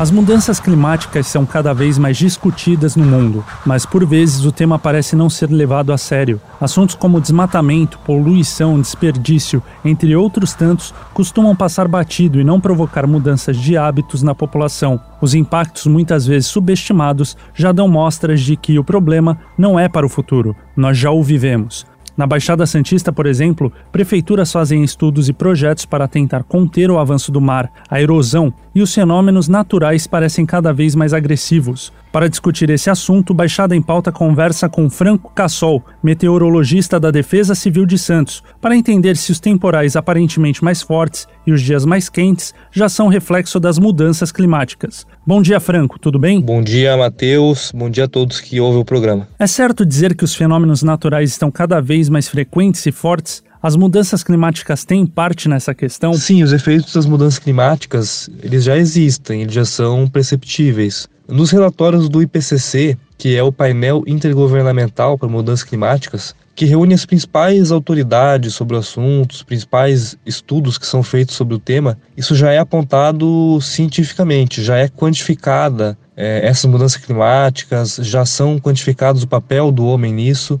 As mudanças climáticas são cada vez mais discutidas no mundo, mas por vezes o tema parece não ser levado a sério. Assuntos como desmatamento, poluição, desperdício, entre outros tantos, costumam passar batido e não provocar mudanças de hábitos na população. Os impactos, muitas vezes subestimados, já dão mostras de que o problema não é para o futuro, nós já o vivemos. Na Baixada Santista, por exemplo, prefeituras fazem estudos e projetos para tentar conter o avanço do mar, a erosão e os fenômenos naturais parecem cada vez mais agressivos. Para discutir esse assunto, Baixada em Pauta conversa com Franco Cassol, meteorologista da Defesa Civil de Santos, para entender se os temporais aparentemente mais fortes e os dias mais quentes já são reflexo das mudanças climáticas. Bom dia, Franco, tudo bem? Bom dia, Matheus. Bom dia a todos que ouvem o programa. É certo dizer que os fenômenos naturais estão cada vez mais frequentes e fortes? As mudanças climáticas têm parte nessa questão? Sim, os efeitos das mudanças climáticas, eles já existem, eles já são perceptíveis. Nos relatórios do IPCC, que é o painel intergovernamental para mudanças climáticas, que reúne as principais autoridades sobre o assunto, os principais estudos que são feitos sobre o tema, isso já é apontado cientificamente, já é quantificada é, essas mudanças climáticas, já são quantificados o papel do homem nisso.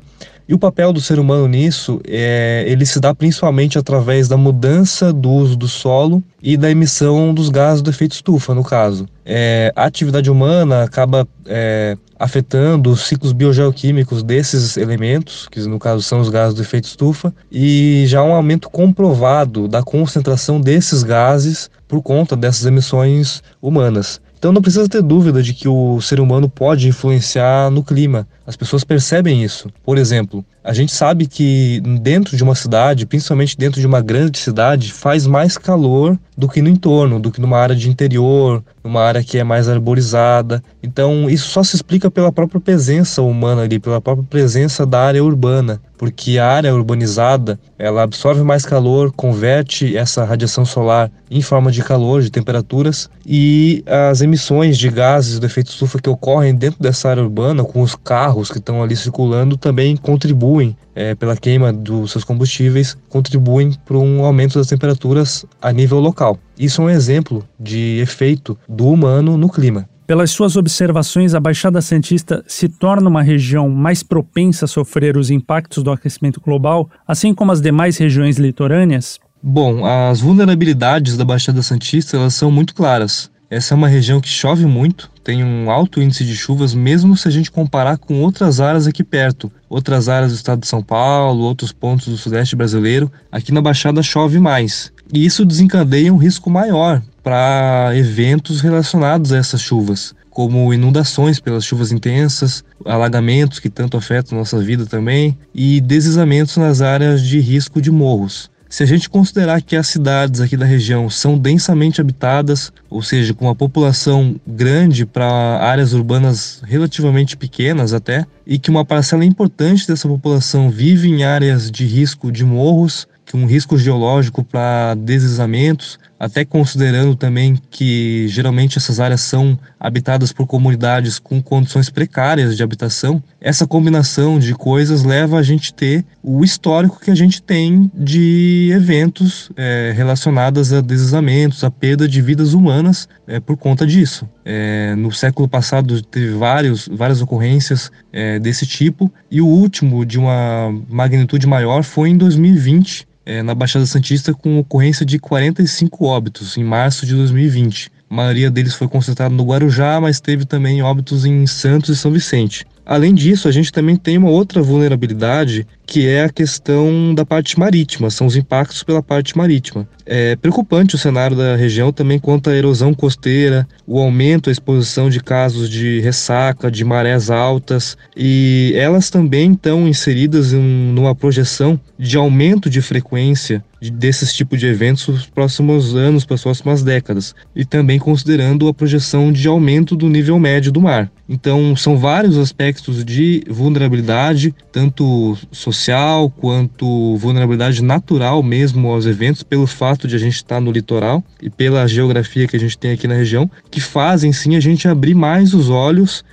E o papel do ser humano nisso, é, ele se dá principalmente através da mudança do uso do solo e da emissão dos gases do efeito estufa, no caso. É, a atividade humana acaba é, afetando os ciclos biogeoquímicos desses elementos, que no caso são os gases do efeito estufa, e já há um aumento comprovado da concentração desses gases por conta dessas emissões humanas. Então não precisa ter dúvida de que o ser humano pode influenciar no clima. As pessoas percebem isso. Por exemplo, a gente sabe que dentro de uma cidade, principalmente dentro de uma grande cidade, faz mais calor do que no entorno, do que numa área de interior, numa área que é mais arborizada. Então, isso só se explica pela própria presença humana ali, pela própria presença da área urbana, porque a área urbanizada, ela absorve mais calor, converte essa radiação solar em forma de calor, de temperaturas, e as emissões de gases do efeito estufa que ocorrem dentro dessa área urbana, com os carros que estão ali circulando, também contribuem é, pela queima dos seus combustíveis, contribuem para um aumento das temperaturas a nível local. Isso é um exemplo de efeito do humano no clima. Pelas suas observações, a Baixada Santista se torna uma região mais propensa a sofrer os impactos do aquecimento global, assim como as demais regiões litorâneas? Bom, as vulnerabilidades da Baixada Santista elas são muito claras. Essa é uma região que chove muito, tem um alto índice de chuvas, mesmo se a gente comparar com outras áreas aqui perto, outras áreas do estado de São Paulo, outros pontos do sudeste brasileiro. Aqui na Baixada chove mais. E isso desencadeia um risco maior para eventos relacionados a essas chuvas, como inundações pelas chuvas intensas, alagamentos que tanto afetam nossa vida também, e deslizamentos nas áreas de risco de morros. Se a gente considerar que as cidades aqui da região são densamente habitadas, ou seja, com uma população grande para áreas urbanas relativamente pequenas até, e que uma parcela importante dessa população vive em áreas de risco de morros, um risco geológico para deslizamentos, até considerando também que geralmente essas áreas são habitadas por comunidades com condições precárias de habitação, essa combinação de coisas leva a gente ter o histórico que a gente tem de eventos é, relacionados a deslizamentos, a perda de vidas humanas é, por conta disso. É, no século passado teve vários, várias ocorrências é, desse tipo e o último de uma magnitude maior foi em 2020 é, na Baixada Santista com ocorrência de 45 óbitos em março de 2020. A maioria deles foi concentrada no Guarujá, mas teve também óbitos em Santos e São Vicente. Além disso, a gente também tem uma outra vulnerabilidade, que é a questão da parte marítima, são os impactos pela parte marítima. É preocupante o cenário da região também quanto à erosão costeira, o aumento, a exposição de casos de ressaca, de marés altas, e elas também estão inseridas em, numa projeção de aumento de frequência desses tipos de eventos nos próximos anos, para as próximas décadas, e também considerando a projeção de aumento do nível médio do mar. Então, são vários aspectos aspectos de vulnerabilidade, tanto social quanto vulnerabilidade natural mesmo aos eventos, pelo fato de a gente estar no litoral e pela geografia que a gente tem aqui na região, que fazem sim a gente abrir mais os olhos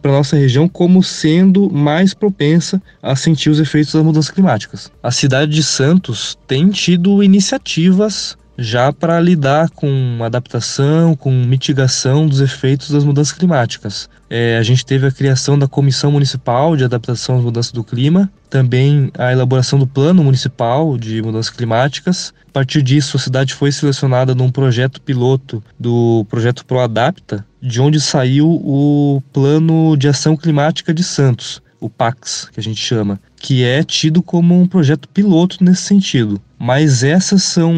para a nossa região como sendo mais propensa a sentir os efeitos das mudanças climáticas. A cidade de Santos tem tido iniciativas já para lidar com adaptação, com mitigação dos efeitos das mudanças climáticas. É, a gente teve a criação da Comissão Municipal de Adaptação às Mudanças do Clima, também a elaboração do Plano Municipal de Mudanças Climáticas. A partir disso, a cidade foi selecionada num projeto piloto do projeto ProAdapta, de onde saiu o Plano de Ação Climática de Santos, o PAX, que a gente chama, que é tido como um projeto piloto nesse sentido. Mas essas são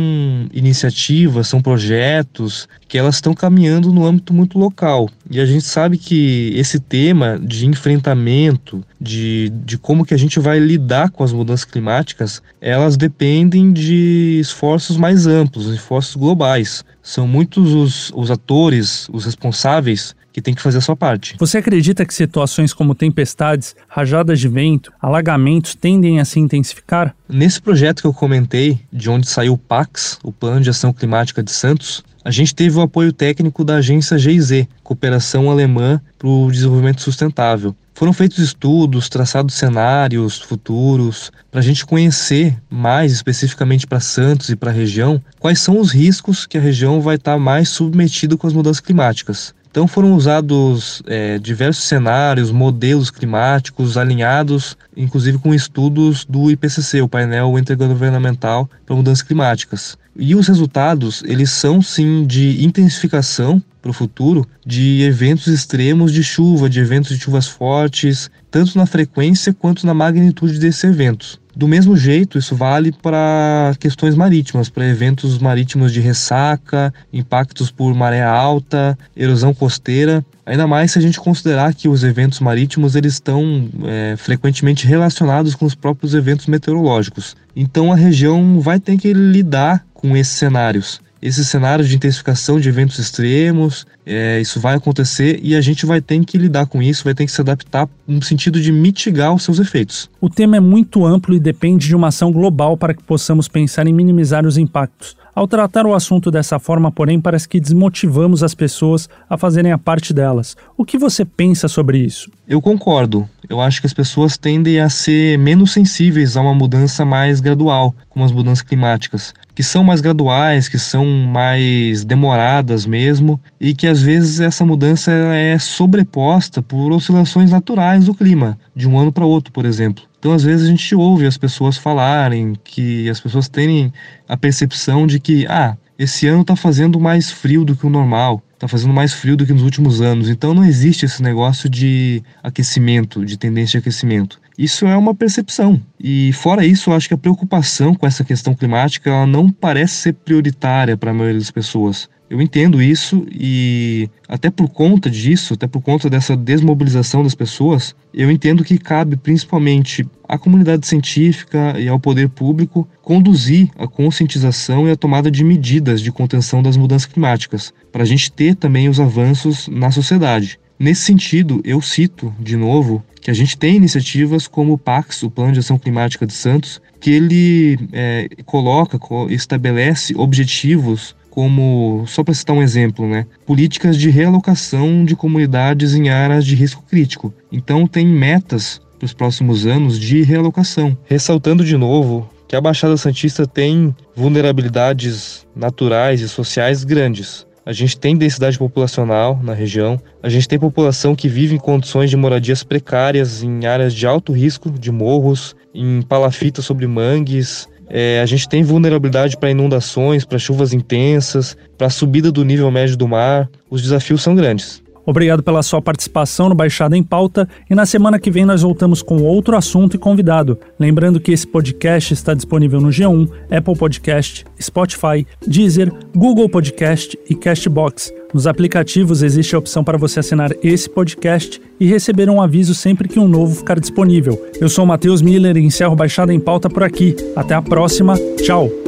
iniciativas, são projetos que elas estão caminhando no âmbito muito local. E a gente sabe que esse tema de enfrentamento, de, de como que a gente vai lidar com as mudanças climáticas, elas dependem de esforços mais amplos, esforços globais. São muitos os, os atores, os responsáveis que tem que fazer a sua parte. Você acredita que situações como tempestades, rajadas de vento, alagamentos tendem a se intensificar? Nesse projeto que eu comentei, de onde saiu o PAX, o Plano de Ação Climática de Santos, a gente teve o apoio técnico da agência GIZ, Cooperação Alemã para o Desenvolvimento Sustentável. Foram feitos estudos, traçados cenários futuros, para a gente conhecer mais especificamente para Santos e para a região quais são os riscos que a região vai estar tá mais submetida com as mudanças climáticas. Então foram usados é, diversos cenários, modelos climáticos alinhados, inclusive com estudos do IPCC, o painel intergovernamental para mudanças climáticas. E os resultados, eles são sim de intensificação para o futuro de eventos extremos de chuva, de eventos de chuvas fortes, tanto na frequência quanto na magnitude desses eventos. Do mesmo jeito, isso vale para questões marítimas, para eventos marítimos de ressaca, impactos por maré alta, erosão costeira. Ainda mais se a gente considerar que os eventos marítimos eles estão é, frequentemente relacionados com os próprios eventos meteorológicos. Então a região vai ter que lidar com esses cenários esses cenários de intensificação de eventos extremos, é, isso vai acontecer e a gente vai ter que lidar com isso, vai ter que se adaptar no sentido de mitigar os seus efeitos. O tema é muito amplo e depende de uma ação global para que possamos pensar em minimizar os impactos. Ao tratar o assunto dessa forma, porém, parece que desmotivamos as pessoas a fazerem a parte delas. O que você pensa sobre isso? Eu concordo. Eu acho que as pessoas tendem a ser menos sensíveis a uma mudança mais gradual, como as mudanças climáticas, que são mais graduais, que são mais demoradas mesmo, e que às vezes essa mudança é sobreposta por oscilações naturais do clima, de um ano para outro, por exemplo. Então, às vezes, a gente ouve as pessoas falarem que as pessoas têm a percepção de que, ah, esse ano está fazendo mais frio do que o normal, está fazendo mais frio do que nos últimos anos. Então, não existe esse negócio de aquecimento, de tendência de aquecimento. Isso é uma percepção. E, fora isso, eu acho que a preocupação com essa questão climática ela não parece ser prioritária para a maioria das pessoas. Eu entendo isso e até por conta disso, até por conta dessa desmobilização das pessoas, eu entendo que cabe principalmente à comunidade científica e ao poder público conduzir a conscientização e a tomada de medidas de contenção das mudanças climáticas, para a gente ter também os avanços na sociedade. Nesse sentido, eu cito de novo que a gente tem iniciativas como o PAX, o Plano de Ação Climática de Santos, que ele é, coloca, estabelece objetivos como, só para citar um exemplo, né, políticas de realocação de comunidades em áreas de risco crítico. Então tem metas para os próximos anos de realocação. Ressaltando de novo que a Baixada Santista tem vulnerabilidades naturais e sociais grandes. A gente tem densidade populacional na região, a gente tem população que vive em condições de moradias precárias em áreas de alto risco, de morros, em palafitas sobre mangues, é, a gente tem vulnerabilidade para inundações, para chuvas intensas, para subida do nível médio do mar. Os desafios são grandes. Obrigado pela sua participação no Baixada em Pauta e na semana que vem nós voltamos com outro assunto e convidado. Lembrando que esse podcast está disponível no G1, Apple Podcast, Spotify, Deezer, Google Podcast e Castbox. Nos aplicativos existe a opção para você assinar esse podcast e receber um aviso sempre que um novo ficar disponível. Eu sou Matheus Miller e encerro Baixada em Pauta por aqui. Até a próxima. Tchau!